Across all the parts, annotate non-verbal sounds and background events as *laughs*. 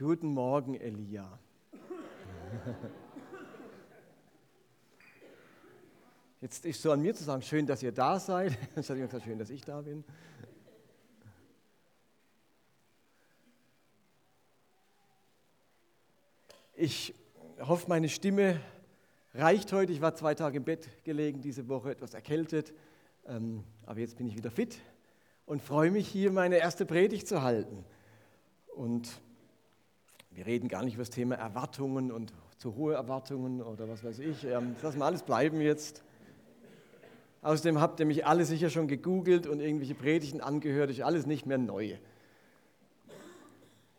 Guten Morgen, Elia. Jetzt ist so an mir zu sagen, schön, dass ihr da seid. *laughs* Jetzt hat jemand gesagt, schön, dass ich da bin. Ich hoffe, meine Stimme reicht heute. Ich war zwei Tage im Bett gelegen diese Woche, etwas erkältet. Ähm, aber jetzt bin ich wieder fit und freue mich, hier meine erste Predigt zu halten. Und wir reden gar nicht über das Thema Erwartungen und zu hohe Erwartungen oder was weiß ich. Ähm, das lassen wir alles bleiben jetzt. Außerdem habt ihr mich alle sicher schon gegoogelt und irgendwelche Predigten angehört. ist alles nicht mehr neu.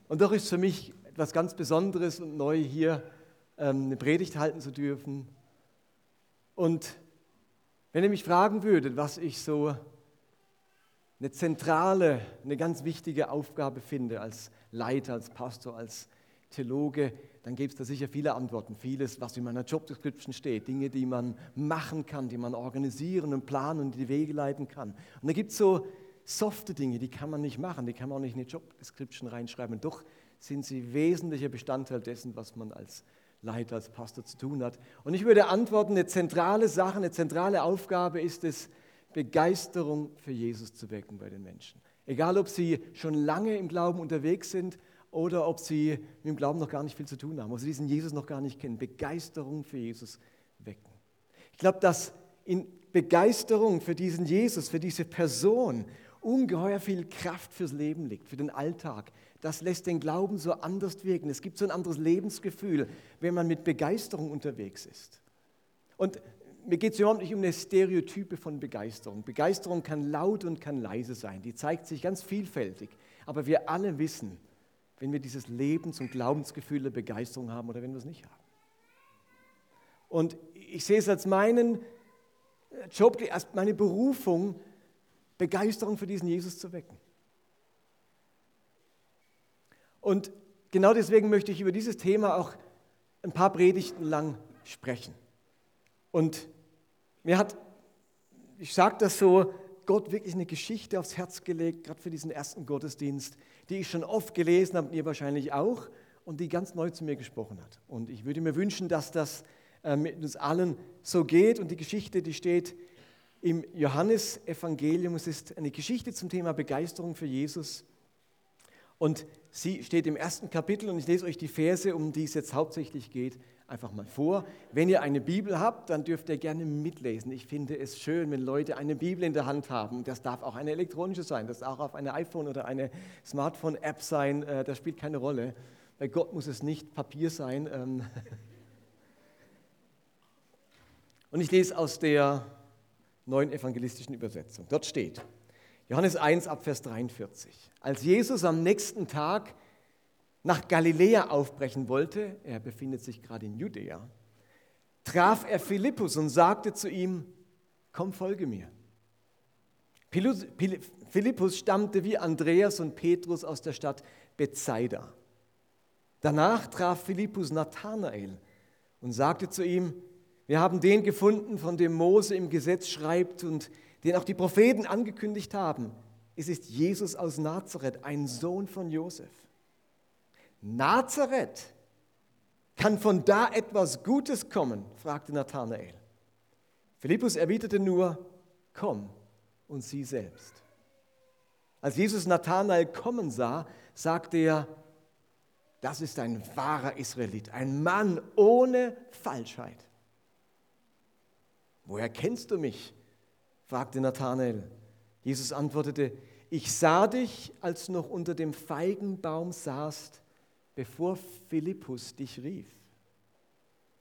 Und doch ist für mich etwas ganz Besonderes und neu hier ähm, eine Predigt halten zu dürfen. Und wenn ihr mich fragen würdet, was ich so eine zentrale, eine ganz wichtige Aufgabe finde als Leiter, als Pastor, als Theologe, dann gibt es da sicher viele Antworten. Vieles, was in meiner Jobdescription steht, Dinge, die man machen kann, die man organisieren und planen und die Wege leiten kann. Und da gibt es so softe Dinge, die kann man nicht machen, die kann man auch nicht in die Jobdescription reinschreiben. Und doch sind sie wesentlicher Bestandteil dessen, was man als Leiter, als Pastor zu tun hat. Und ich würde antworten, eine zentrale Sache, eine zentrale Aufgabe ist es, Begeisterung für Jesus zu wecken bei den Menschen. Egal, ob sie schon lange im Glauben unterwegs sind oder ob sie mit dem Glauben noch gar nicht viel zu tun haben, ob sie diesen Jesus noch gar nicht kennen. Begeisterung für Jesus wecken. Ich glaube, dass in Begeisterung für diesen Jesus, für diese Person ungeheuer viel Kraft fürs Leben liegt, für den Alltag. Das lässt den Glauben so anders wirken. Es gibt so ein anderes Lebensgefühl, wenn man mit Begeisterung unterwegs ist. Und mir geht es überhaupt nicht um eine Stereotype von Begeisterung. Begeisterung kann laut und kann leise sein. Die zeigt sich ganz vielfältig. Aber wir alle wissen, wenn wir dieses Lebens- und Glaubensgefühl der Begeisterung haben oder wenn wir es nicht haben. Und ich sehe es als meinen Job, als meine Berufung, Begeisterung für diesen Jesus zu wecken. Und genau deswegen möchte ich über dieses Thema auch ein paar Predigten lang sprechen. Und mir hat, ich sage das so, Gott wirklich eine Geschichte aufs Herz gelegt, gerade für diesen ersten Gottesdienst, die ich schon oft gelesen habe, und ihr wahrscheinlich auch, und die ganz neu zu mir gesprochen hat. Und ich würde mir wünschen, dass das äh, mit uns allen so geht. Und die Geschichte, die steht im Johannesevangelium. Es ist eine Geschichte zum Thema Begeisterung für Jesus. Und sie steht im ersten Kapitel und ich lese euch die Verse, um die es jetzt hauptsächlich geht, einfach mal vor. Wenn ihr eine Bibel habt, dann dürft ihr gerne mitlesen. Ich finde es schön, wenn Leute eine Bibel in der Hand haben. Das darf auch eine elektronische sein, das darf auch auf eine iPhone oder eine Smartphone-App sein. Äh, das spielt keine Rolle. Bei Gott muss es nicht Papier sein. Ähm. *laughs* Und ich lese aus der neuen evangelistischen Übersetzung. Dort steht, Johannes 1 ab Vers 43. Als Jesus am nächsten Tag nach Galiläa aufbrechen wollte, er befindet sich gerade in Judäa, traf er Philippus und sagte zu ihm, komm, folge mir. Philippus stammte wie Andreas und Petrus aus der Stadt Bethsaida. Danach traf Philippus Nathanael und sagte zu ihm, wir haben den gefunden, von dem Mose im Gesetz schreibt und den auch die Propheten angekündigt haben. Es ist Jesus aus Nazareth, ein Sohn von Josef. Nazareth, kann von da etwas Gutes kommen? fragte Nathanael. Philippus erwiderte nur, komm und sieh selbst. Als Jesus Nathanael kommen sah, sagte er, das ist ein wahrer Israelit, ein Mann ohne Falschheit. Woher kennst du mich? fragte Nathanael. Jesus antwortete, ich sah dich, als du noch unter dem Feigenbaum saßt, bevor Philippus dich rief.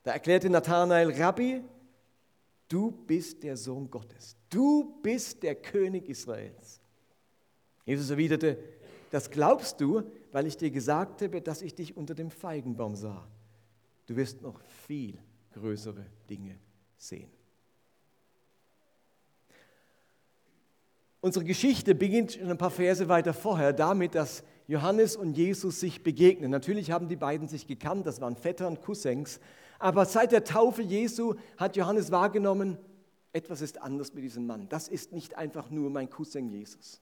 Da erklärte Nathanael, Rabbi, du bist der Sohn Gottes, du bist der König Israels. Jesus erwiderte, das glaubst du, weil ich dir gesagt habe, dass ich dich unter dem Feigenbaum sah. Du wirst noch viel größere Dinge sehen. Unsere Geschichte beginnt schon ein paar Verse weiter vorher damit, dass Johannes und Jesus sich begegnen. Natürlich haben die beiden sich gekannt, das waren Vetter und Cousins. Aber seit der Taufe Jesu hat Johannes wahrgenommen, etwas ist anders mit diesem Mann. Das ist nicht einfach nur mein Cousin Jesus.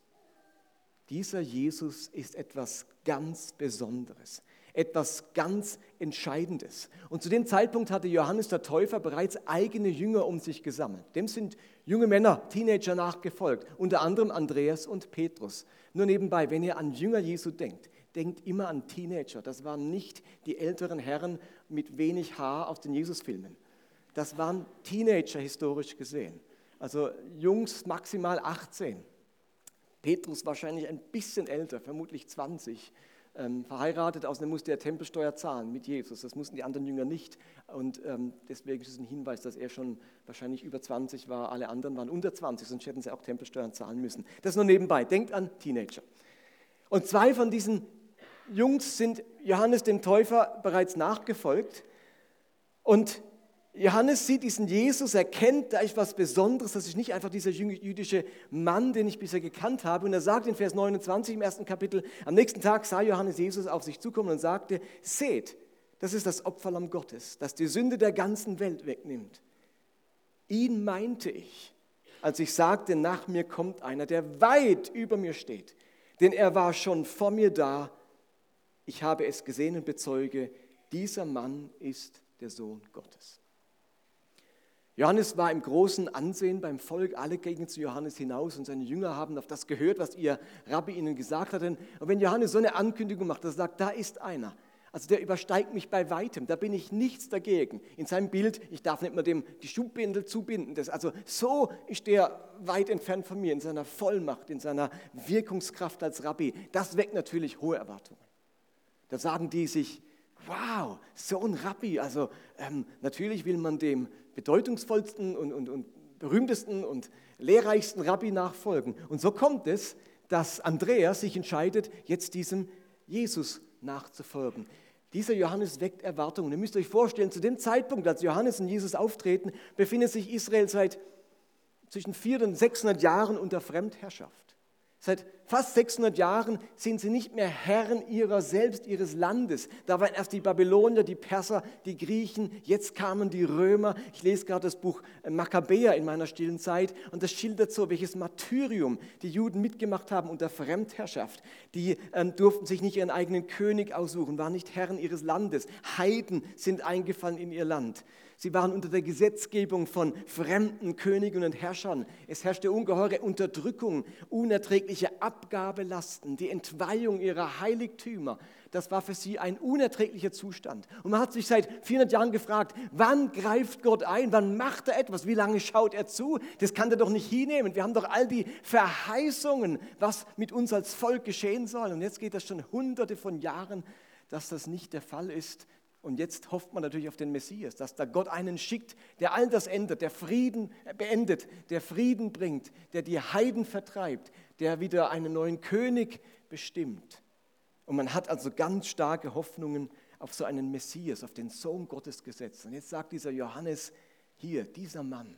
Dieser Jesus ist etwas ganz Besonderes. Etwas ganz Entscheidendes. Und zu dem Zeitpunkt hatte Johannes der Täufer bereits eigene Jünger um sich gesammelt. Dem sind junge Männer, Teenager nachgefolgt, unter anderem Andreas und Petrus. Nur nebenbei, wenn ihr an Jünger Jesu denkt, denkt immer an Teenager. Das waren nicht die älteren Herren mit wenig Haar aus den Jesusfilmen. Das waren Teenager historisch gesehen. Also Jungs maximal 18. Petrus wahrscheinlich ein bisschen älter, vermutlich 20. Ähm, verheiratet, außerdem musste er Tempelsteuer zahlen mit Jesus. Das mussten die anderen Jünger nicht. Und ähm, deswegen ist es ein Hinweis, dass er schon wahrscheinlich über 20 war. Alle anderen waren unter 20, sonst hätten sie auch Tempelsteuern zahlen müssen. Das nur nebenbei. Denkt an Teenager. Und zwei von diesen Jungs sind Johannes dem Täufer bereits nachgefolgt. Und Johannes sieht diesen Jesus, erkennt, da ist was Besonderes, das ist nicht einfach dieser jüdische Mann, den ich bisher gekannt habe. Und er sagt in Vers 29 im ersten Kapitel, am nächsten Tag sah Johannes Jesus auf sich zukommen und sagte, seht, das ist das Opferlamm Gottes, das die Sünde der ganzen Welt wegnimmt. Ihn meinte ich, als ich sagte, nach mir kommt einer, der weit über mir steht, denn er war schon vor mir da. Ich habe es gesehen und bezeuge, dieser Mann ist der Sohn Gottes. Johannes war im großen Ansehen beim Volk, alle gingen zu Johannes hinaus und seine Jünger haben auf das gehört, was ihr Rabbi ihnen gesagt hat. Und wenn Johannes so eine Ankündigung macht, dass er sagt, da ist einer, also der übersteigt mich bei weitem, da bin ich nichts dagegen. In seinem Bild, ich darf nicht mehr dem die Schubbindel zubinden. Das, also so ist der weit entfernt von mir in seiner Vollmacht, in seiner Wirkungskraft als Rabbi. Das weckt natürlich hohe Erwartungen. Da sagen die sich, wow, so ein Rabbi. Also ähm, natürlich will man dem bedeutungsvollsten und, und, und berühmtesten und lehrreichsten Rabbi nachfolgen. Und so kommt es, dass Andreas sich entscheidet, jetzt diesem Jesus nachzufolgen. Dieser Johannes weckt Erwartungen. Ihr müsst euch vorstellen, zu dem Zeitpunkt, als Johannes und Jesus auftreten, befindet sich Israel seit zwischen 400 und 600 Jahren unter Fremdherrschaft. Seit fast 600 Jahren sind sie nicht mehr Herren ihrer selbst, ihres Landes. Da waren erst die Babylonier, die Perser, die Griechen, jetzt kamen die Römer. Ich lese gerade das Buch Makkabäer in meiner stillen Zeit und das schildert so, welches Martyrium die Juden mitgemacht haben unter Fremdherrschaft. Die ähm, durften sich nicht ihren eigenen König aussuchen, waren nicht Herren ihres Landes. Heiden sind eingefallen in ihr Land. Sie waren unter der Gesetzgebung von fremden Königen und Herrschern. Es herrschte ungeheure Unterdrückung, unerträgliche Abgabelasten, die Entweihung ihrer Heiligtümer. Das war für sie ein unerträglicher Zustand. Und man hat sich seit 400 Jahren gefragt, wann greift Gott ein? Wann macht er etwas? Wie lange schaut er zu? Das kann er doch nicht hinnehmen. Wir haben doch all die Verheißungen, was mit uns als Volk geschehen soll. Und jetzt geht das schon hunderte von Jahren, dass das nicht der Fall ist. Und jetzt hofft man natürlich auf den Messias, dass da Gott einen schickt, der all das ändert, der Frieden beendet, der Frieden bringt, der die Heiden vertreibt, der wieder einen neuen König bestimmt. Und man hat also ganz starke Hoffnungen auf so einen Messias, auf den Sohn Gottes gesetzt. Und jetzt sagt dieser Johannes, hier, dieser Mann,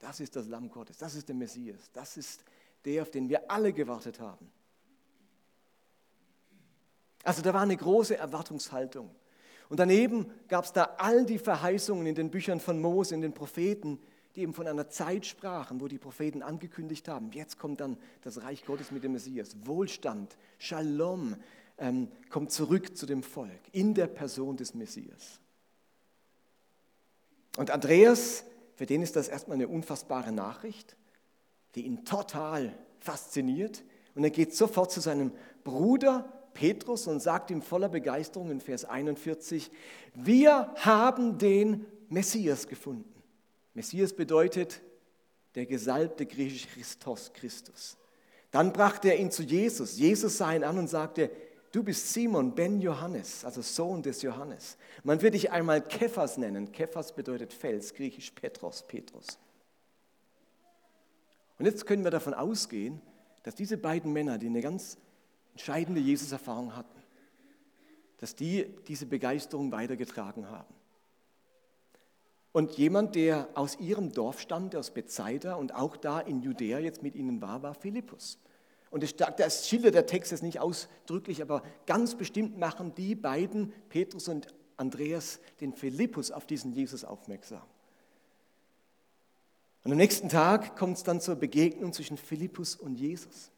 das ist das Lamm Gottes, das ist der Messias, das ist der, auf den wir alle gewartet haben. Also da war eine große Erwartungshaltung. Und daneben gab es da all die Verheißungen in den Büchern von Mose, in den Propheten, die eben von einer Zeit sprachen, wo die Propheten angekündigt haben, jetzt kommt dann das Reich Gottes mit dem Messias. Wohlstand, Shalom ähm, kommt zurück zu dem Volk in der Person des Messias. Und Andreas, für den ist das erstmal eine unfassbare Nachricht, die ihn total fasziniert. Und er geht sofort zu seinem Bruder Petrus und sagt ihm voller Begeisterung in Vers 41, wir haben den Messias gefunden. Messias bedeutet der gesalbte griechisch Christos, Christus. Dann brachte er ihn zu Jesus. Jesus sah ihn an und sagte, du bist Simon ben Johannes, also Sohn des Johannes. Man wird dich einmal Kephas nennen. Kephas bedeutet Fels, griechisch Petros, Petrus. Und jetzt können wir davon ausgehen, dass diese beiden Männer, die eine ganz entscheidende Jesus-Erfahrung hatten, dass die diese Begeisterung weitergetragen haben. Und jemand, der aus ihrem Dorf stammt, aus Bethsaida und auch da in Judäa jetzt mit ihnen war, war Philippus. Und das schildert der Text jetzt nicht ausdrücklich, aber ganz bestimmt machen die beiden, Petrus und Andreas, den Philippus auf diesen Jesus aufmerksam. Und am nächsten Tag kommt es dann zur Begegnung zwischen Philippus und Jesus.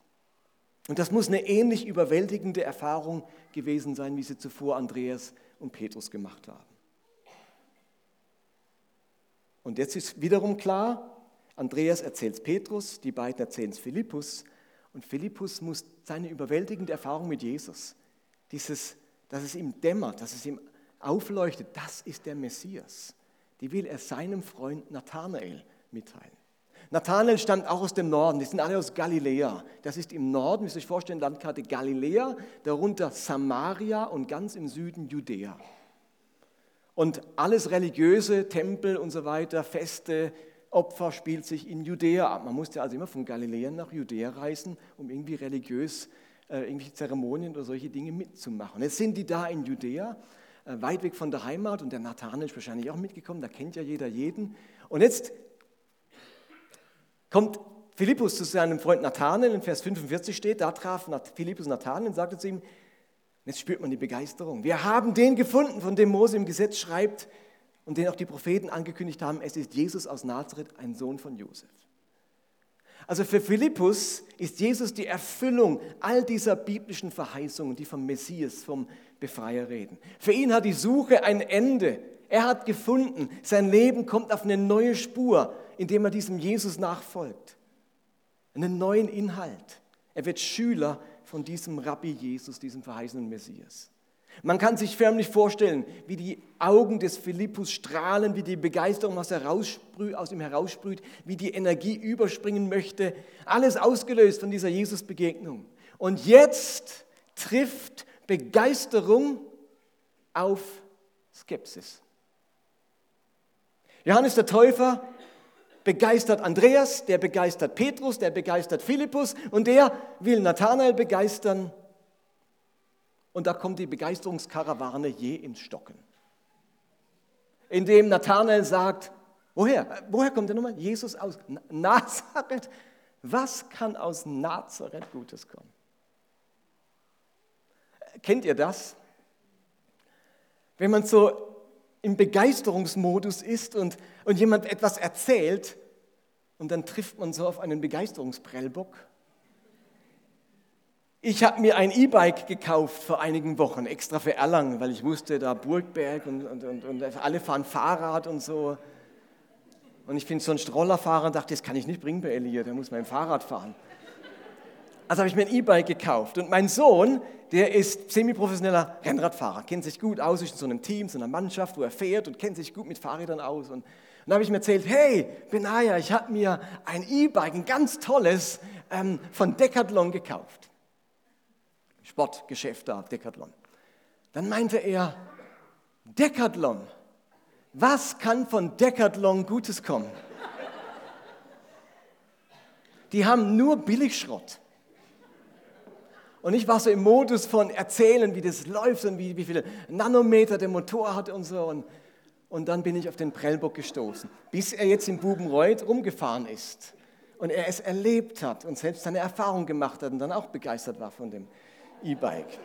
Und das muss eine ähnlich überwältigende Erfahrung gewesen sein, wie sie zuvor Andreas und Petrus gemacht haben. Und jetzt ist wiederum klar, Andreas erzählt Petrus, die beiden erzählen es Philippus. Und Philippus muss seine überwältigende Erfahrung mit Jesus, dieses, dass es ihm dämmert, dass es ihm aufleuchtet, das ist der Messias, die will er seinem Freund Nathanael mitteilen. Nathanael stammt auch aus dem Norden, die sind alle aus Galiläa. Das ist im Norden, müsst ihr euch vorstellen, Landkarte Galiläa, darunter Samaria und ganz im Süden Judäa. Und alles religiöse, Tempel und so weiter, Feste, Opfer spielt sich in Judäa ab. Man musste also immer von Galiläa nach Judäa reisen, um irgendwie religiös äh, irgendwelche Zeremonien oder solche Dinge mitzumachen. Jetzt sind die da in Judäa, äh, weit weg von der Heimat und der Nathanael ist wahrscheinlich auch mitgekommen, da kennt ja jeder jeden. Und jetzt kommt Philippus zu seinem Freund Nathanael, in Vers 45 steht, da traf Philippus Nathanael und sagte zu ihm, jetzt spürt man die Begeisterung. Wir haben den gefunden, von dem Mose im Gesetz schreibt und den auch die Propheten angekündigt haben, es ist Jesus aus Nazareth, ein Sohn von Josef. Also für Philippus ist Jesus die Erfüllung all dieser biblischen Verheißungen, die vom Messias, vom Befreier reden. Für ihn hat die Suche ein Ende. Er hat gefunden, sein Leben kommt auf eine neue Spur indem er diesem Jesus nachfolgt. Einen neuen Inhalt. Er wird Schüler von diesem Rabbi Jesus, diesem verheißenen Messias. Man kann sich förmlich vorstellen, wie die Augen des Philippus strahlen, wie die Begeisterung aus, ihm heraussprüht, wie die Energie überspringen möchte. Alles ausgelöst von dieser Jesus-Begegnung. Und jetzt trifft Begeisterung auf Skepsis. Johannes der Täufer begeistert Andreas, der begeistert Petrus, der begeistert Philippus und der will Nathanael begeistern. Und da kommt die Begeisterungskarawane je ins Stocken. Indem Nathanael sagt, woher? Woher kommt der Nummer? Jesus aus Nazareth. Was kann aus Nazareth Gutes kommen? Kennt ihr das? Wenn man so im Begeisterungsmodus ist und, und jemand etwas erzählt und dann trifft man so auf einen Begeisterungsprellbock. Ich habe mir ein E-Bike gekauft vor einigen Wochen, extra für Erlangen, weil ich wusste, da Burgberg und, und, und, und alle fahren Fahrrad und so. Und ich bin so ein Strollerfahrer und dachte, das kann ich nicht bringen bei Elia, der muss mein Fahrrad fahren. Also habe ich mir ein E-Bike gekauft. Und mein Sohn, der ist semi-professioneller Rennradfahrer, kennt sich gut aus, ist in so einem Team, so einer Mannschaft, wo er fährt und kennt sich gut mit Fahrrädern aus. Und, und dann habe ich mir erzählt, hey, Benaya, ich habe mir ein E-Bike, ein ganz tolles, ähm, von Decathlon gekauft. Sportgeschäft da, Decathlon. Dann meinte er, Decathlon, was kann von Decathlon Gutes kommen? Die haben nur Billigschrott. Und ich war so im Modus von erzählen, wie das läuft und wie, wie viele Nanometer der Motor hat und so. Und, und dann bin ich auf den Prellbock gestoßen, bis er jetzt in Bubenreuth rumgefahren ist und er es erlebt hat und selbst seine Erfahrung gemacht hat und dann auch begeistert war von dem E-Bike.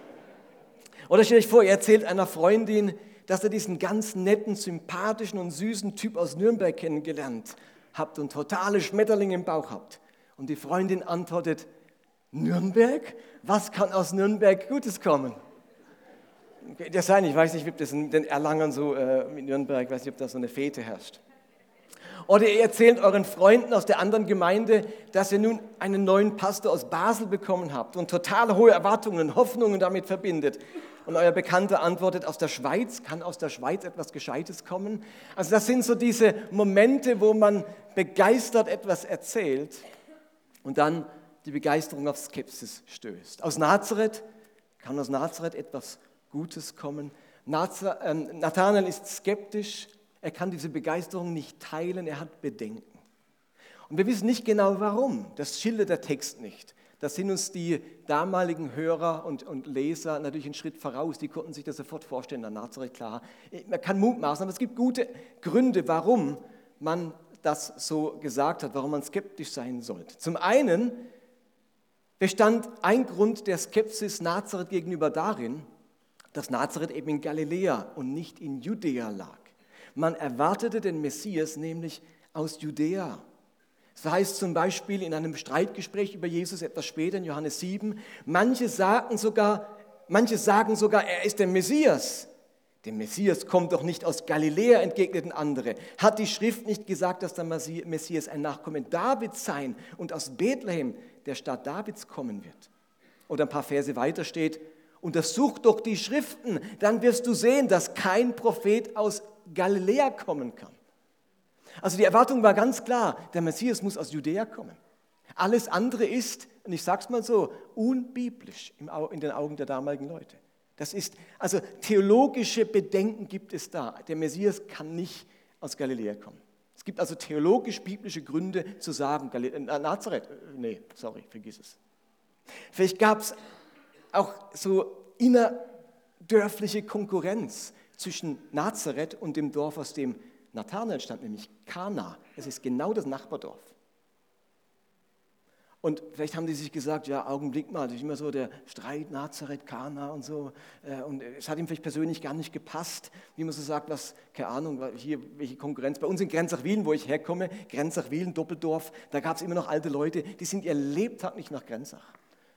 Oder stell euch vor, er erzählt einer Freundin, dass er diesen ganz netten, sympathischen und süßen Typ aus Nürnberg kennengelernt habt und totale Schmetterlinge im Bauch habt. Und die Freundin antwortet, Nürnberg? Was kann aus Nürnberg Gutes kommen? Das sein, ich weiß nicht, ob das in den Erlangern so äh, mit Nürnberg, ich weiß nicht, ob da so eine Fete herrscht. Oder ihr erzählt euren Freunden aus der anderen Gemeinde, dass ihr nun einen neuen Pastor aus Basel bekommen habt und total hohe Erwartungen und Hoffnungen damit verbindet. Und euer Bekannter antwortet, aus der Schweiz, kann aus der Schweiz etwas Gescheites kommen? Also das sind so diese Momente, wo man begeistert etwas erzählt und dann die Begeisterung auf Skepsis stößt. Aus Nazareth kann aus Nazareth etwas Gutes kommen. Ähm, Nathanael ist skeptisch, er kann diese Begeisterung nicht teilen, er hat Bedenken. Und wir wissen nicht genau warum, das schildert der Text nicht. Da sind uns die damaligen Hörer und, und, Leser natürlich einen Schritt voraus, die konnten sich das sofort vorstellen, der Nazareth, klar. Man kann mutmaßen, aber es gibt gute Gründe, warum man das so gesagt hat, warum man skeptisch sein sollte. Zum einen bestand ein Grund der Skepsis Nazareth gegenüber darin, dass Nazareth eben in Galiläa und nicht in Judäa lag. Man erwartete den Messias nämlich aus Judäa. So heißt zum Beispiel in einem Streitgespräch über Jesus etwas später in Johannes 7, manche sagen sogar, manche sagen sogar, er ist der Messias. Der Messias kommt doch nicht aus Galiläa, entgegneten andere. Hat die Schrift nicht gesagt, dass der Messias ein Nachkomme Davids sein und aus Bethlehem, der Stadt Davids, kommen wird? Oder ein paar Verse weiter steht, untersuch doch die Schriften, dann wirst du sehen, dass kein Prophet aus Galiläa kommen kann. Also die Erwartung war ganz klar, der Messias muss aus Judäa kommen. Alles andere ist, und ich sage es mal so, unbiblisch in den Augen der damaligen Leute. Das ist, also theologische Bedenken gibt es da. Der Messias kann nicht aus Galiläa kommen. Es gibt also theologisch-biblische Gründe zu sagen, äh, Nazareth, äh, nee, sorry, vergiss es. Vielleicht gab es auch so innerdörfliche Konkurrenz zwischen Nazareth und dem Dorf, aus dem Nathanael stammt, nämlich Kana. Es ist genau das Nachbardorf. Und vielleicht haben die sich gesagt, ja, Augenblick mal, das ist immer so der Streit Nazareth, Kana und so. Äh, und es hat ihm vielleicht persönlich gar nicht gepasst, wie man so sagt, was, keine Ahnung, hier, welche Konkurrenz. Bei uns in Grenzach-Wielen, wo ich herkomme, Grenzach-Wielen, Doppeldorf, da gab es immer noch alte Leute, die sind ihr Lebtag nicht nach Grenzach.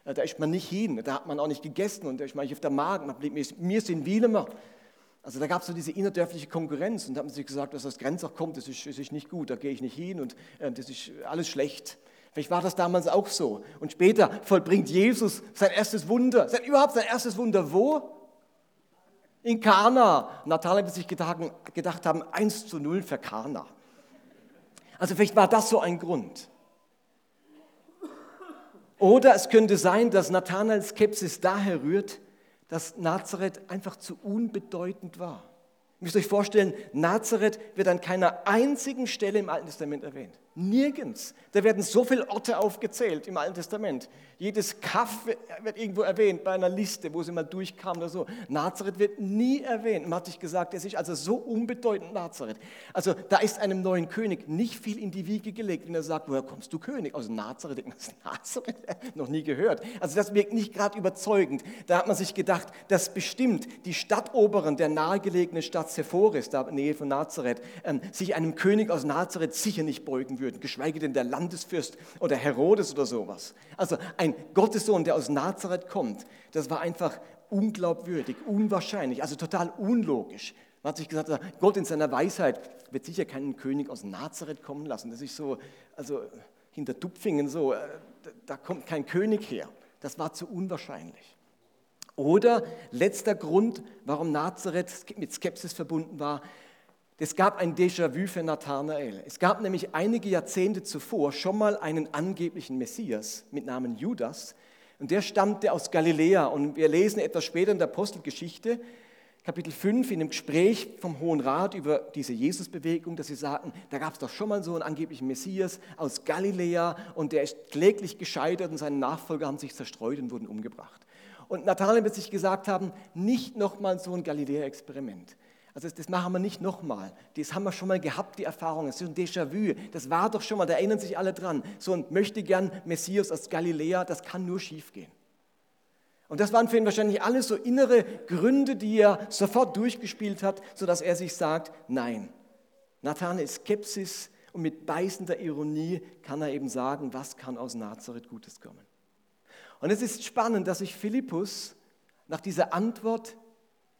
Äh, da ist man nicht hin, da hat man auch nicht gegessen und da ist man nicht auf der Magen. Man blieb, wir sind Wielemer. Also da gab es so diese innerdörfliche Konkurrenz und da haben sie gesagt, was aus Grenzach kommt, das ist, das ist nicht gut, da gehe ich nicht hin und äh, das ist alles schlecht. Vielleicht war das damals auch so. Und später vollbringt Jesus sein erstes Wunder, sein, überhaupt sein erstes Wunder wo? In Kana. Nathanael wird sich gedacht, gedacht haben, 1 zu 0 für Kana. Also vielleicht war das so ein Grund. Oder es könnte sein, dass Nathanaels Skepsis daher rührt, dass Nazareth einfach zu unbedeutend war. Ihr müsst euch vorstellen, Nazareth wird an keiner einzigen Stelle im Alten Testament erwähnt. Nirgends. Da werden so viele Orte aufgezählt im Alten Testament. Jedes Kaff wird irgendwo erwähnt bei einer Liste, wo sie mal durchkam oder so. Nazareth wird nie erwähnt. Man hat sich gesagt, es ist also so unbedeutend Nazareth. Also da ist einem neuen König nicht viel in die Wiege gelegt, wenn er sagt, woher kommst du König? Aus Nazareth. Aus Nazareth? *laughs* Noch nie gehört. Also das wirkt nicht gerade überzeugend. Da hat man sich gedacht, dass bestimmt die Stadtoberen der nahegelegenen Stadt Sephoris, da in der Nähe von Nazareth, ähm, sich einem König aus Nazareth sicher nicht beugen würden, geschweige denn der Landesfürst oder Herodes oder sowas. Also ein Gottessohn, der aus Nazareth kommt, das war einfach unglaubwürdig, unwahrscheinlich, also total unlogisch. Man hat sich gesagt, Gott in seiner Weisheit wird sicher keinen König aus Nazareth kommen lassen. Das ist so, also hinter Tupfingen so, äh, da kommt kein König her. Das war zu unwahrscheinlich. Oder letzter Grund, warum Nazareth mit Skepsis verbunden war, es gab ein Déjà-vu für Nathanael. Es gab nämlich einige Jahrzehnte zuvor schon mal einen angeblichen Messias mit Namen Judas. Und der stammte aus Galiläa. Und wir lesen etwas später in der Apostelgeschichte, Kapitel 5, in einem Gespräch vom Hohen Rat über diese Jesusbewegung, dass sie sagten, da gab es doch schon mal so einen angeblichen Messias aus Galiläa und der ist kläglich gescheitert und seine Nachfolger haben sich zerstreut und wurden umgebracht. Und Nathanael wird sich gesagt haben, nicht nochmal so ein Galiläa-Experiment. Also das machen wir nicht nochmal. Das haben wir schon mal gehabt, die Erfahrung. Das ist ein Déjà-vu. Das war doch schon mal, da erinnern sich alle dran. So ein möchte gern Messias aus Galiläa, das kann nur schiefgehen. Und das waren für ihn wahrscheinlich alles so innere Gründe, die er sofort durchgespielt hat, sodass er sich sagt, nein. Nathanael ist Skepsis und mit beißender Ironie kann er eben sagen, was kann aus Nazareth Gutes kommen. Und es ist spannend, dass sich Philippus nach dieser Antwort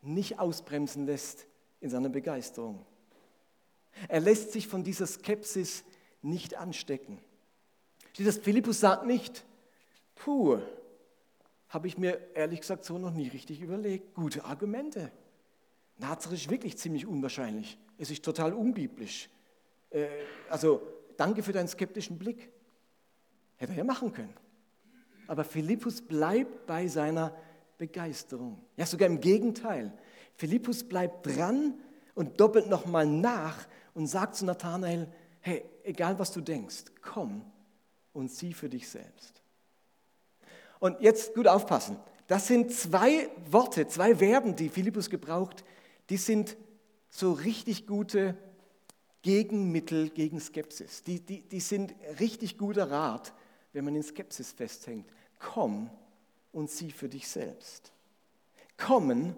nicht ausbremsen lässt in seiner Begeisterung. Er lässt sich von dieser Skepsis nicht anstecken. Das, Philippus sagt nicht, puh, habe ich mir ehrlich gesagt so noch nie richtig überlegt. Gute Argumente. Nazareth ist wirklich ziemlich unwahrscheinlich. Es ist total unbiblisch. Äh, also danke für deinen skeptischen Blick. Hätte er ja machen können. Aber Philippus bleibt bei seiner Begeisterung. Ja, sogar im Gegenteil. Philippus bleibt dran und doppelt nochmal nach und sagt zu Nathanael, hey, egal was du denkst, komm und sieh für dich selbst. Und jetzt gut aufpassen. Das sind zwei Worte, zwei Verben, die Philippus gebraucht, die sind so richtig gute Gegenmittel gegen Skepsis. Die, die, die sind richtig guter Rat, wenn man in Skepsis festhängt. Komm und sieh für dich selbst. Kommen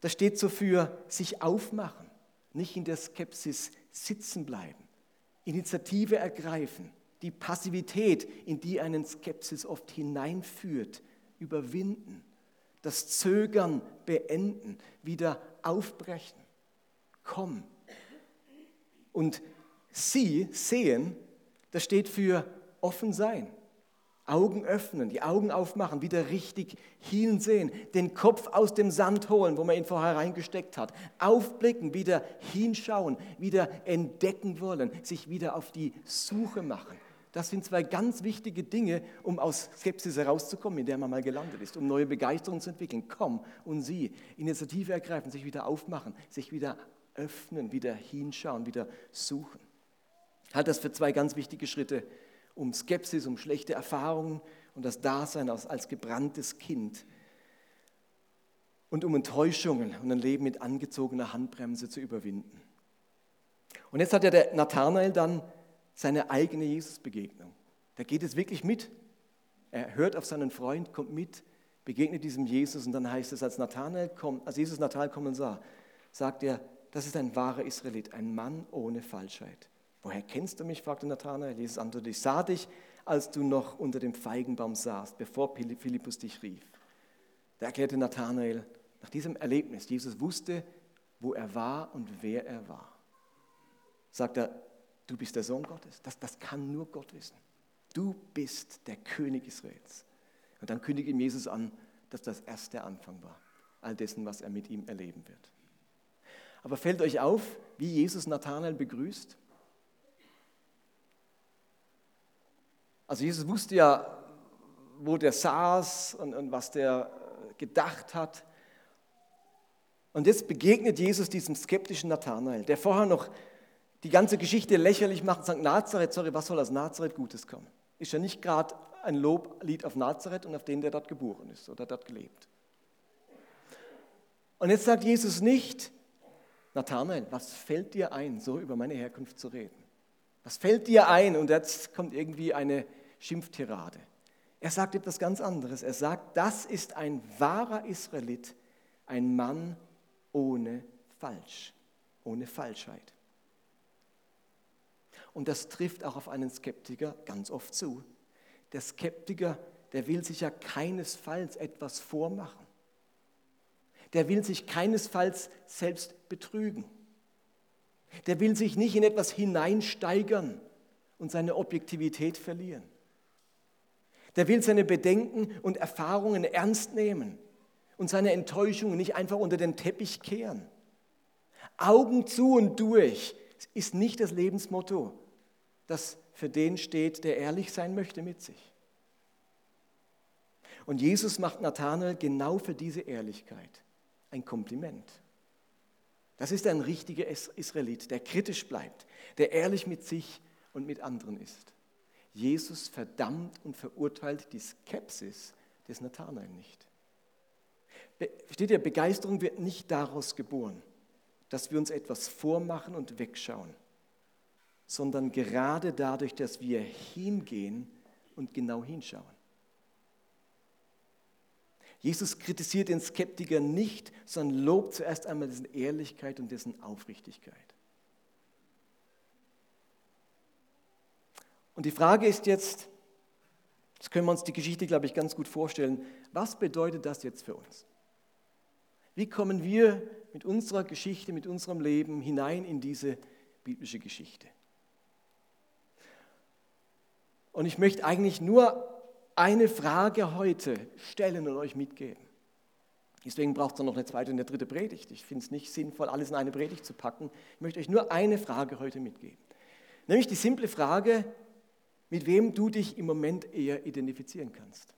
das steht so für sich aufmachen, nicht in der Skepsis sitzen bleiben, Initiative ergreifen, die Passivität, in die einen Skepsis oft hineinführt, überwinden, das Zögern beenden, wieder aufbrechen. Komm. Und sie sehen, das steht für offen sein. Augen öffnen, die Augen aufmachen, wieder richtig hinsehen, den Kopf aus dem Sand holen, wo man ihn vorher reingesteckt hat, aufblicken, wieder hinschauen, wieder entdecken wollen, sich wieder auf die Suche machen. Das sind zwei ganz wichtige Dinge, um aus Skepsis herauszukommen, in der man mal gelandet ist, um neue Begeisterung zu entwickeln. Komm und sieh, Initiative ergreifen, sich wieder aufmachen, sich wieder öffnen, wieder hinschauen, wieder suchen. Halt das für zwei ganz wichtige Schritte, um Skepsis, um schlechte Erfahrungen und das Dasein als, als gebranntes Kind und um Enttäuschungen und ein Leben mit angezogener Handbremse zu überwinden. Und jetzt hat ja der Nathanael dann seine eigene Jesusbegegnung. Da geht es wirklich mit. Er hört auf seinen Freund, kommt mit, begegnet diesem Jesus und dann heißt es, als, Nathanael kommt, als Jesus Nathanael kommen sah, sagt er, das ist ein wahrer Israelit, ein Mann ohne Falschheit. Woher kennst du mich? fragte Nathanael. Jesus antwortete, ich sah dich, als du noch unter dem Feigenbaum saßt, bevor Philippus dich rief. Da erklärte Nathanael, nach diesem Erlebnis, Jesus wusste, wo er war und wer er war. Sagt er, du bist der Sohn Gottes. Das, das kann nur Gott wissen. Du bist der König Israels. Und dann kündigt ihm Jesus an, dass das erst der Anfang war, all dessen, was er mit ihm erleben wird. Aber fällt euch auf, wie Jesus Nathanael begrüßt? Also Jesus wusste ja, wo der saß und, und was der gedacht hat. Und jetzt begegnet Jesus diesem skeptischen Nathanael, der vorher noch die ganze Geschichte lächerlich macht und sagt, Nazareth, sorry, was soll aus Nazareth Gutes kommen? Ist ja nicht gerade ein Loblied auf Nazareth und auf den, der dort geboren ist oder dort gelebt. Und jetzt sagt Jesus nicht, Nathanael, was fällt dir ein, so über meine Herkunft zu reden? Was fällt dir ein? Und jetzt kommt irgendwie eine Schimpftirade. Er sagt etwas ganz anderes. Er sagt, das ist ein wahrer Israelit, ein Mann ohne Falsch, ohne Falschheit. Und das trifft auch auf einen Skeptiker ganz oft zu. Der Skeptiker, der will sich ja keinesfalls etwas vormachen. Der will sich keinesfalls selbst betrügen. Der will sich nicht in etwas hineinsteigern und seine Objektivität verlieren. Der will seine Bedenken und Erfahrungen ernst nehmen und seine Enttäuschungen nicht einfach unter den Teppich kehren. Augen zu und durch ist nicht das Lebensmotto, das für den steht, der ehrlich sein möchte mit sich. Und Jesus macht Nathanael genau für diese Ehrlichkeit ein Kompliment. Das ist ein richtiger Israelit, der kritisch bleibt, der ehrlich mit sich und mit anderen ist. Jesus verdammt und verurteilt die Skepsis des Nathanael nicht. Steht ihr, Begeisterung wird nicht daraus geboren, dass wir uns etwas vormachen und wegschauen, sondern gerade dadurch, dass wir hingehen und genau hinschauen. Jesus kritisiert den Skeptiker nicht, sondern lobt zuerst einmal dessen Ehrlichkeit und dessen Aufrichtigkeit. Und die Frage ist jetzt, das können wir uns die Geschichte, glaube ich, ganz gut vorstellen, was bedeutet das jetzt für uns? Wie kommen wir mit unserer Geschichte, mit unserem Leben hinein in diese biblische Geschichte? Und ich möchte eigentlich nur eine Frage heute stellen und euch mitgeben. Deswegen braucht es noch eine zweite und eine dritte Predigt. Ich finde es nicht sinnvoll, alles in eine Predigt zu packen. Ich möchte euch nur eine Frage heute mitgeben. Nämlich die simple Frage, mit wem du dich im Moment eher identifizieren kannst.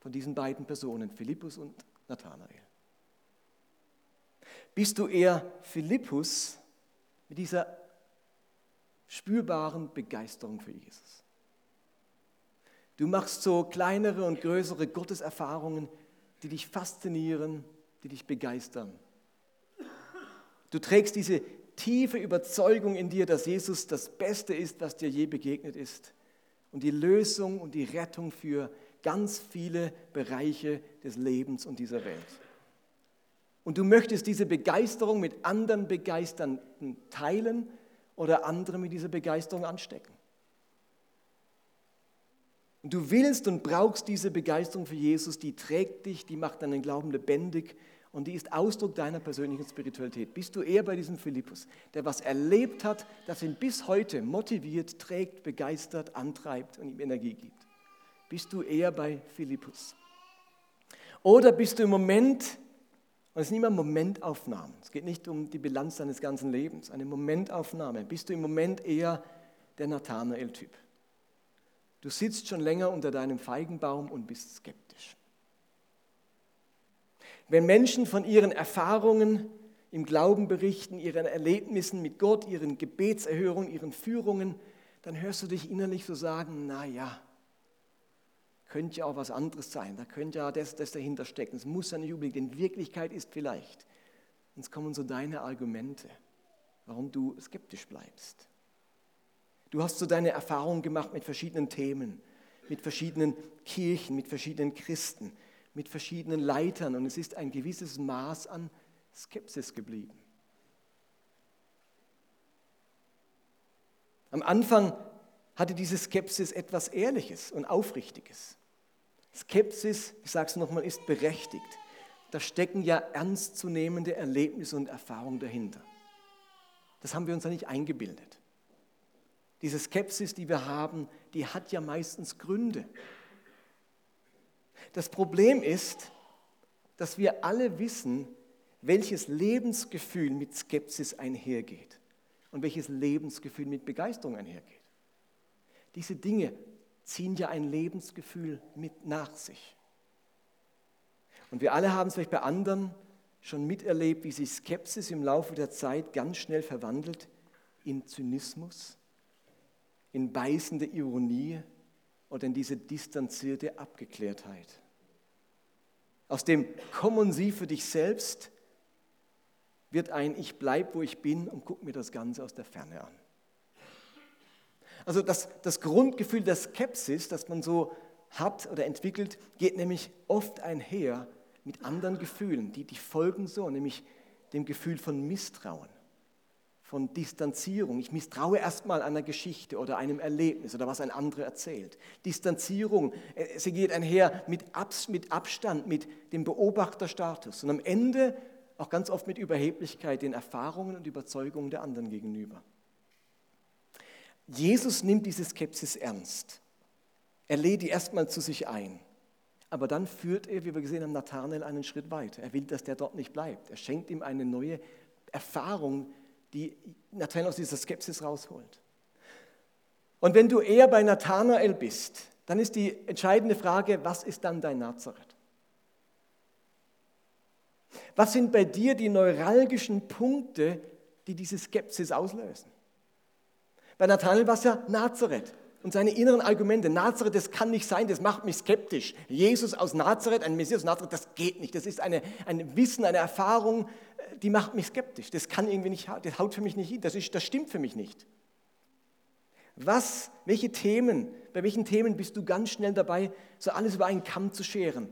Von diesen beiden Personen, Philippus und Nathanael. Bist du eher Philippus mit dieser spürbaren Begeisterung für Jesus? Du machst so kleinere und größere Gotteserfahrungen, die dich faszinieren, die dich begeistern. Du trägst diese tiefe Überzeugung in dir, dass Jesus das Beste ist, was dir je begegnet ist und die Lösung und die Rettung für ganz viele Bereiche des Lebens und dieser Welt. Und du möchtest diese Begeisterung mit anderen Begeisternden teilen oder andere mit dieser Begeisterung anstecken. Du willst und brauchst diese Begeisterung für Jesus, die trägt dich, die macht deinen Glauben lebendig und die ist Ausdruck deiner persönlichen Spiritualität. Bist du eher bei diesem Philippus, der was erlebt hat, das ihn bis heute motiviert, trägt, begeistert, antreibt und ihm Energie gibt? Bist du eher bei Philippus? Oder bist du im Moment, und es sind immer Momentaufnahmen, es geht nicht um die Bilanz deines ganzen Lebens, eine Momentaufnahme, bist du im Moment eher der Nathanael-Typ? Du sitzt schon länger unter deinem Feigenbaum und bist skeptisch. Wenn Menschen von ihren Erfahrungen im Glauben berichten, ihren Erlebnissen mit Gott, ihren Gebetserhörungen, ihren Führungen, dann hörst du dich innerlich so sagen, na ja, könnte ja auch was anderes sein, da könnte ja das, das dahinter stecken, es muss ja nicht unbedingt, in Wirklichkeit ist vielleicht. Jetzt kommen so deine Argumente, warum du skeptisch bleibst. Du hast so deine Erfahrungen gemacht mit verschiedenen Themen, mit verschiedenen Kirchen, mit verschiedenen Christen, mit verschiedenen Leitern und es ist ein gewisses Maß an Skepsis geblieben. Am Anfang hatte diese Skepsis etwas Ehrliches und Aufrichtiges. Skepsis, ich sage es nochmal, ist berechtigt. Da stecken ja ernstzunehmende Erlebnisse und Erfahrungen dahinter. Das haben wir uns ja nicht eingebildet. Diese Skepsis, die wir haben, die hat ja meistens Gründe. Das Problem ist, dass wir alle wissen, welches Lebensgefühl mit Skepsis einhergeht und welches Lebensgefühl mit Begeisterung einhergeht. Diese Dinge ziehen ja ein Lebensgefühl mit nach sich. Und wir alle haben es vielleicht bei anderen schon miterlebt, wie sich Skepsis im Laufe der Zeit ganz schnell verwandelt in Zynismus, in beißende Ironie oder in diese distanzierte Abgeklärtheit. Aus dem Kommen Sie für dich selbst wird ein Ich bleib, wo ich bin und guck mir das Ganze aus der Ferne an. Also das, das Grundgefühl der Skepsis, das man so hat oder entwickelt, geht nämlich oft einher mit anderen Gefühlen, die, die folgen so, nämlich dem Gefühl von Misstrauen von Distanzierung. Ich misstraue erstmal einer Geschichte oder einem Erlebnis oder was ein anderer erzählt. Distanzierung, äh, sie geht einher mit, Abstand, mit dem Beobachterstatus und am Ende auch ganz oft mit Überheblichkeit den Erfahrungen und Überzeugungen der anderen gegenüber. Jesus nimmt diese Skepsis ernst. Er lädt die erstmal zu sich ein. Aber dann führt er, wie wir gesehen haben, Nathanael einen Schritt weiter. Er will, dass der dort nicht bleibt. Er schenkt ihm eine neue Erfahrung, die Nathanael aus dieser Skepsis rausholt. Und wenn du eher bei Nathanael bist, dann ist die entscheidende Frage, was ist dann dein Nazareth? Was sind bei dir die neuralgischen Punkte, die diese Skepsis auslösen? Bei Nathanael war es ja Nazareth und seine inneren Argumente. Nazareth, das kann nicht sein, das macht mich skeptisch. Jesus aus Nazareth, ein Messias aus Nazareth, das geht nicht. Das ist eine, ein Wissen, eine Erfahrung, die macht mich skeptisch. Das kann irgendwie nicht, das haut für mich nicht hin, das, ist, das stimmt für mich nicht. Was, welche Themen, bei welchen Themen bist du ganz schnell dabei, so alles über einen Kamm zu scheren?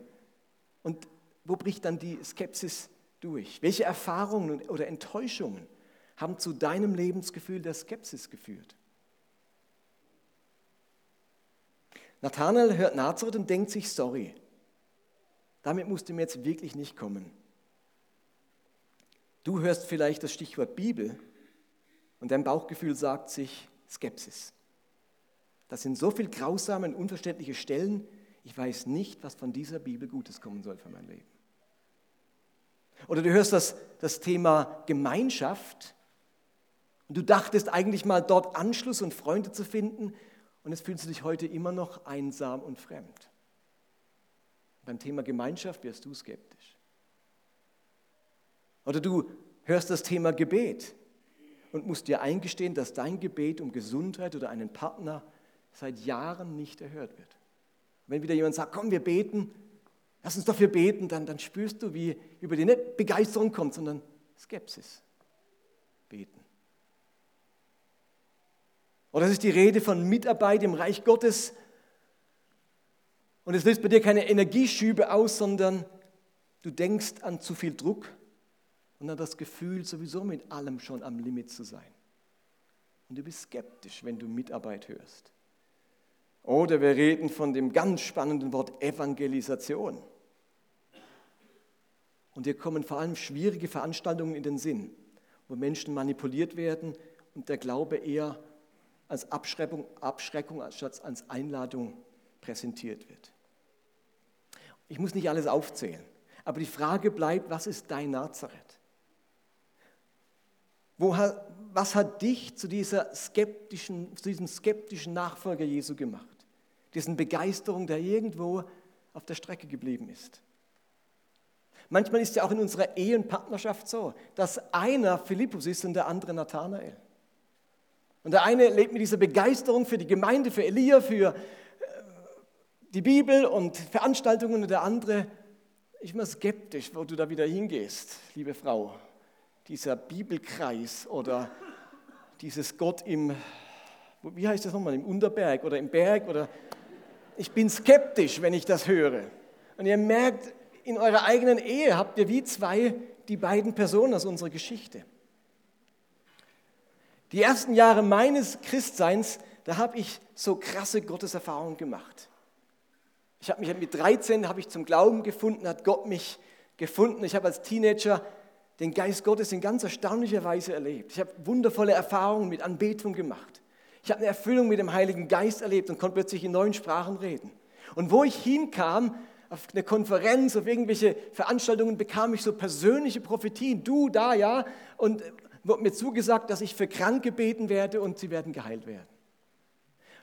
Und wo bricht dann die Skepsis durch? Welche Erfahrungen oder Enttäuschungen haben zu deinem Lebensgefühl der Skepsis geführt? Nathanael hört Nazareth und denkt sich, sorry, damit musste mir jetzt wirklich nicht kommen. Du hörst vielleicht das Stichwort Bibel und dein Bauchgefühl sagt sich Skepsis. Das sind so viele grausame und unverständliche Stellen, ich weiß nicht, was von dieser Bibel Gutes kommen soll für mein Leben. Oder du hörst das, das Thema Gemeinschaft und du dachtest eigentlich mal dort Anschluss und Freunde zu finden und jetzt fühlst du dich heute immer noch einsam und fremd. Beim Thema Gemeinschaft wirst du skeptisch. Oder du hörst das Thema Gebet und musst dir eingestehen, dass dein Gebet um Gesundheit oder einen Partner seit Jahren nicht erhört wird. Wenn wieder jemand sagt, komm, wir beten, lass uns dafür beten, dann, dann spürst du, wie über die nicht Begeisterung kommt, sondern Skepsis. Beten. Oder es ist die Rede von Mitarbeit im Reich Gottes und es löst bei dir keine Energieschübe aus, sondern du denkst an zu viel Druck und dann das Gefühl, sowieso mit allem schon am Limit zu sein. Und du bist skeptisch, wenn du Mitarbeit hörst. Oder wir reden von dem ganz spannenden Wort Evangelisation. Und hier kommen vor allem schwierige Veranstaltungen in den Sinn, wo Menschen manipuliert werden und der Glaube eher als Abschreckung, Abschreckung anstatt als Einladung präsentiert wird. Ich muss nicht alles aufzählen, aber die Frage bleibt, was ist dein Nazareth? Wo, was hat dich zu, dieser skeptischen, zu diesem skeptischen Nachfolger Jesu gemacht? Diesen Begeisterung, der irgendwo auf der Strecke geblieben ist. Manchmal ist ja auch in unserer Ehe und Partnerschaft so, dass einer Philippus ist und der andere Nathanael. Und der eine lebt mit dieser Begeisterung für die Gemeinde, für Elia, für äh, die Bibel und Veranstaltungen und der andere ich bin skeptisch, wo du da wieder hingehst, liebe Frau. Dieser Bibelkreis oder dieses Gott im, wie heißt das nochmal, im Unterberg oder im Berg oder ich bin skeptisch, wenn ich das höre. Und ihr merkt, in eurer eigenen Ehe habt ihr wie zwei die beiden Personen aus unserer Geschichte. Die ersten Jahre meines Christseins, da habe ich so krasse Gotteserfahrungen gemacht. Ich habe mich mit 13 habe ich zum Glauben gefunden, hat Gott mich gefunden. Ich habe als Teenager den Geist Gottes in ganz erstaunlicher Weise erlebt. Ich habe wundervolle Erfahrungen mit Anbetung gemacht. Ich habe eine Erfüllung mit dem Heiligen Geist erlebt und konnte plötzlich in neuen Sprachen reden. Und wo ich hinkam, auf eine Konferenz, auf irgendwelche Veranstaltungen, bekam ich so persönliche Prophetien. Du da, ja. Und wurde mir zugesagt, dass ich für Kranke beten werde und sie werden geheilt werden.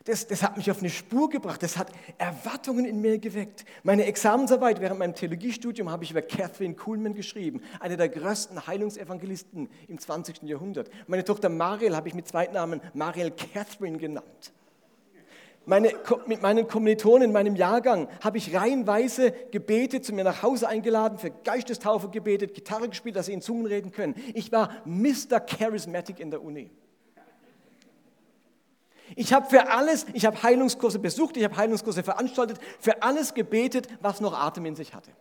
Das, das hat mich auf eine Spur gebracht, das hat Erwartungen in mir geweckt. Meine Examensarbeit während meinem Theologiestudium habe ich über Catherine Kuhlmann geschrieben, eine der größten Heilungsevangelisten im 20. Jahrhundert. Meine Tochter Mariel habe ich mit Zweitnamen Mariel Catherine genannt. Meine, mit meinen Kommilitonen in meinem Jahrgang habe ich reihenweise gebetet, zu mir nach Hause eingeladen, für Geistestaufe gebetet, Gitarre gespielt, dass sie in Zungen reden können. Ich war Mr. Charismatic in der Uni. Ich habe für alles, ich habe Heilungskurse besucht, ich habe Heilungskurse veranstaltet, für alles gebetet, was noch Atem in sich hatte.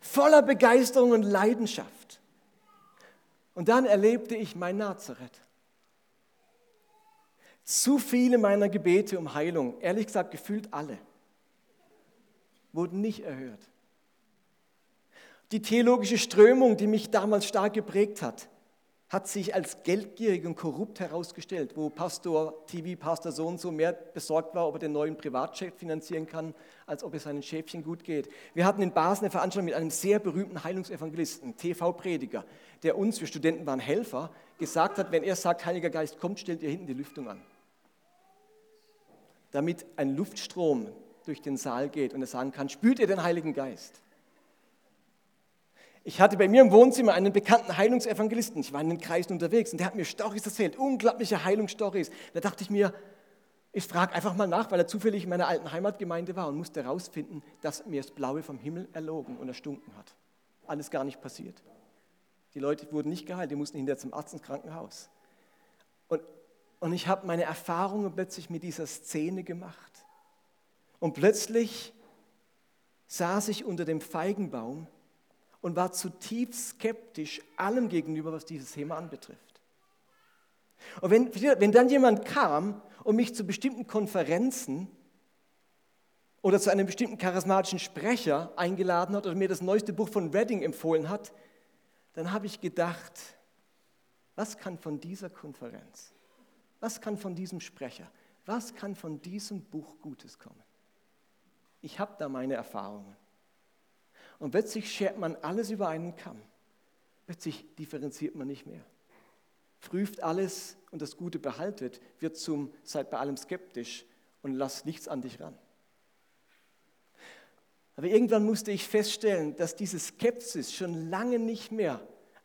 Voller Begeisterung und Leidenschaft. Und dann erlebte ich mein Nazareth. Zu viele meiner Gebete um Heilung, ehrlich gesagt gefühlt alle, wurden nicht erhört. Die theologische Strömung, die mich damals stark geprägt hat, hat sich als geldgierig und korrupt herausgestellt, wo Pastor TV, Pastor so und so mehr besorgt war, ob er den neuen Privatjet finanzieren kann, als ob es seinen Schäfchen gut geht. Wir hatten in Basel eine Veranstaltung mit einem sehr berühmten Heilungsevangelisten, TV-Prediger, der uns, wir Studenten waren Helfer, gesagt hat, wenn er sagt, Heiliger Geist kommt, stellt ihr hinten die Lüftung an. Damit ein Luftstrom durch den Saal geht und er sagen kann, spürt ihr den Heiligen Geist? Ich hatte bei mir im Wohnzimmer einen bekannten Heilungsevangelisten. Ich war in den Kreisen unterwegs und der hat mir Storys erzählt, unglaubliche Heilungsstories. Da dachte ich mir, ich frage einfach mal nach, weil er zufällig in meiner alten Heimatgemeinde war und musste herausfinden, dass mir das Blaue vom Himmel erlogen und erstunken hat. Alles gar nicht passiert. Die Leute wurden nicht geheilt, die mussten hinterher zum Arzt ins Krankenhaus. Und, und ich habe meine Erfahrungen plötzlich mit dieser Szene gemacht. Und plötzlich saß ich unter dem Feigenbaum und war zutiefst skeptisch allem gegenüber, was dieses Thema anbetrifft. Und wenn, wenn dann jemand kam und mich zu bestimmten Konferenzen oder zu einem bestimmten charismatischen Sprecher eingeladen hat oder mir das neueste Buch von Redding empfohlen hat, dann habe ich gedacht, was kann von dieser Konferenz, was kann von diesem Sprecher, was kann von diesem Buch Gutes kommen? Ich habe da meine Erfahrungen. Und plötzlich schert man alles über einen Kamm. Plötzlich differenziert man nicht mehr. Prüft alles und das Gute behaltet, wird zum, seid bei allem skeptisch und lasst nichts an dich ran. Aber irgendwann musste ich feststellen, dass diese Skepsis schon lange nicht mehr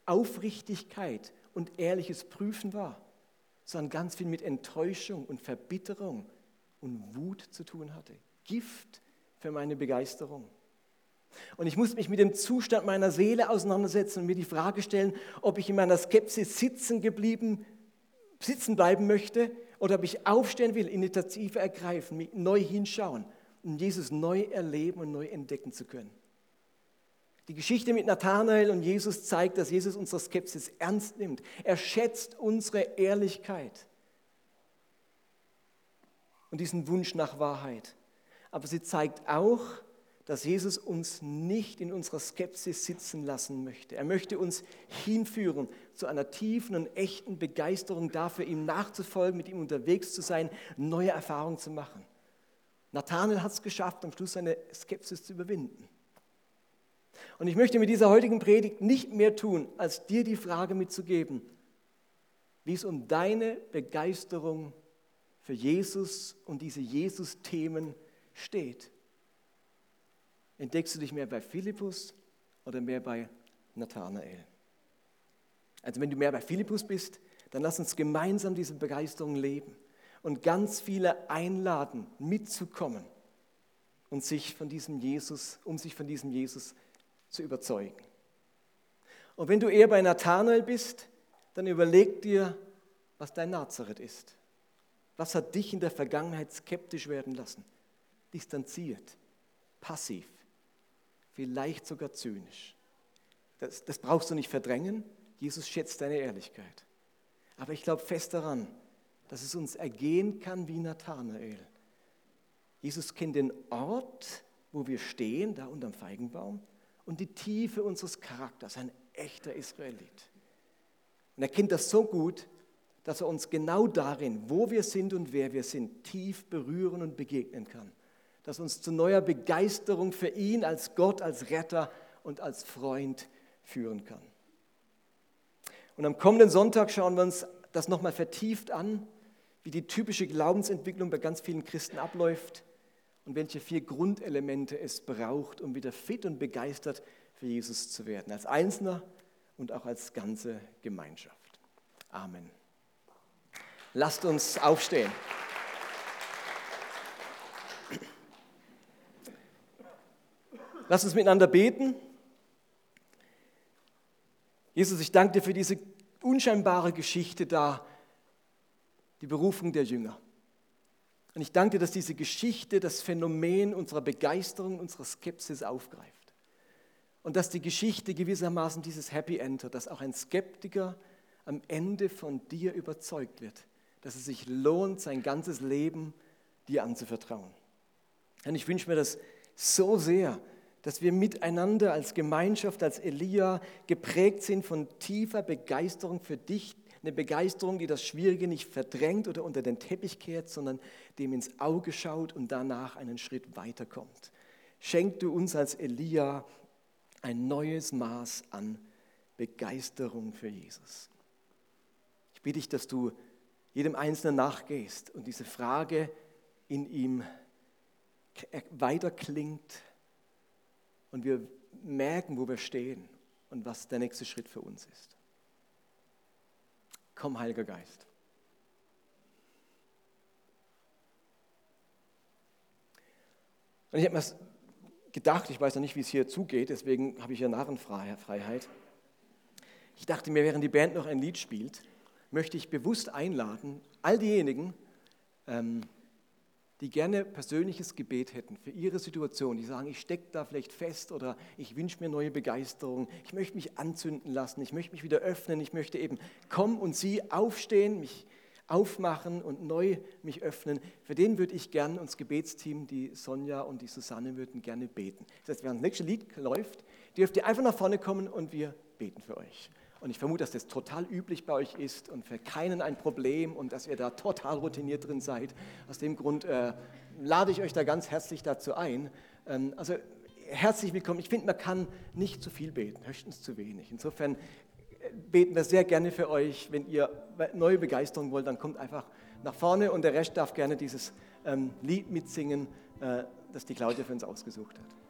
Aufrichtigkeit und ehrliches Prüfen war, sondern ganz viel mit Enttäuschung und Verbitterung und Wut zu tun hatte. Gift für meine Begeisterung. Und ich muss mich mit dem Zustand meiner Seele auseinandersetzen und mir die Frage stellen, ob ich in meiner Skepsis sitzen geblieben, sitzen bleiben möchte oder ob ich aufstehen will, Initiative ergreifen, mich neu hinschauen und Jesus neu erleben und neu entdecken zu können. Die Geschichte mit Nathanael und Jesus zeigt, dass Jesus unsere Skepsis ernst nimmt. Er schätzt unsere Ehrlichkeit. und diesen Wunsch nach Wahrheit. Aber sie zeigt auch, dass Jesus uns nicht in unserer Skepsis sitzen lassen möchte. Er möchte uns hinführen zu einer tiefen und echten Begeisterung dafür, ihm nachzufolgen, mit ihm unterwegs zu sein, neue Erfahrungen zu machen. Nathanael hat es geschafft, am Schluss seine Skepsis zu überwinden. Und ich möchte mit dieser heutigen Predigt nicht mehr tun, als dir die Frage mitzugeben, wie es um deine Begeisterung für Jesus und diese Jesus-Themen steht. Entdeckst du dich mehr bei Philippus oder mehr bei Nathanael? Also wenn du mehr bei Philippus bist, dann lass uns gemeinsam diese Begeisterung leben und ganz viele einladen, mitzukommen und sich von diesem Jesus, um sich von diesem Jesus zu überzeugen. Und wenn du eher bei Nathanael bist, dann überleg dir, was dein Nazareth ist. Was hat dich in der Vergangenheit skeptisch werden lassen? Distanziert, passiv, vielleicht sogar zynisch. Das, das brauchst du nicht verdrängen. Jesus schätzt deine Ehrlichkeit. Aber ich glaube fest daran, dass es uns ergehen kann wie Nathanael. Jesus kennt den Ort, wo wir stehen, da unterm Feigenbaum, und die Tiefe unseres Charakters, ein echter Israelit. Und er kennt das so gut, dass er uns genau darin, wo wir sind und wer wir sind, tief berühren und begegnen kann das uns zu neuer Begeisterung für ihn als Gott, als Retter und als Freund führen kann. Und am kommenden Sonntag schauen wir uns das nochmal vertieft an, wie die typische Glaubensentwicklung bei ganz vielen Christen abläuft und welche vier Grundelemente es braucht, um wieder fit und begeistert für Jesus zu werden, als Einzelner und auch als ganze Gemeinschaft. Amen. Lasst uns aufstehen. Lass uns miteinander beten. Jesus, ich danke dir für diese unscheinbare Geschichte da, die Berufung der Jünger. Und ich danke dir, dass diese Geschichte das Phänomen unserer Begeisterung, unserer Skepsis aufgreift. Und dass die Geschichte gewissermaßen dieses Happy End hat, dass auch ein Skeptiker am Ende von dir überzeugt wird, dass es sich lohnt, sein ganzes Leben dir anzuvertrauen. Und ich wünsche mir das so sehr, dass wir miteinander als Gemeinschaft, als Elia geprägt sind von tiefer Begeisterung für dich, eine Begeisterung, die das Schwierige nicht verdrängt oder unter den Teppich kehrt, sondern dem ins Auge schaut und danach einen Schritt weiterkommt. Schenk du uns als Elia ein neues Maß an Begeisterung für Jesus. Ich bitte dich, dass du jedem Einzelnen nachgehst und diese Frage in ihm weiterklingt und wir merken, wo wir stehen und was der nächste Schritt für uns ist. Komm, Heiliger Geist. Und ich habe mir gedacht, ich weiß noch nicht, wie es hier zugeht, deswegen habe ich ja Narrenfreiheit. Ich dachte mir, während die Band noch ein Lied spielt, möchte ich bewusst einladen, all diejenigen, ähm, die gerne persönliches Gebet hätten für ihre Situation, die sagen, ich stecke da vielleicht fest oder ich wünsche mir neue Begeisterung, ich möchte mich anzünden lassen, ich möchte mich wieder öffnen, ich möchte eben kommen und sie aufstehen, mich aufmachen und neu mich öffnen. Für den würde ich gerne, uns Gebetsteam, die Sonja und die Susanne würden gerne beten. Das heißt, während das nächste Lied läuft, dürft ihr einfach nach vorne kommen und wir beten für euch. Und ich vermute, dass das total üblich bei euch ist und für keinen ein Problem und dass ihr da total routiniert drin seid. Aus dem Grund äh, lade ich euch da ganz herzlich dazu ein. Ähm, also herzlich willkommen. Ich finde, man kann nicht zu viel beten, höchstens zu wenig. Insofern äh, beten wir sehr gerne für euch. Wenn ihr neue Begeisterung wollt, dann kommt einfach nach vorne und der Rest darf gerne dieses ähm, Lied mitsingen, äh, das die Claudia für uns ausgesucht hat.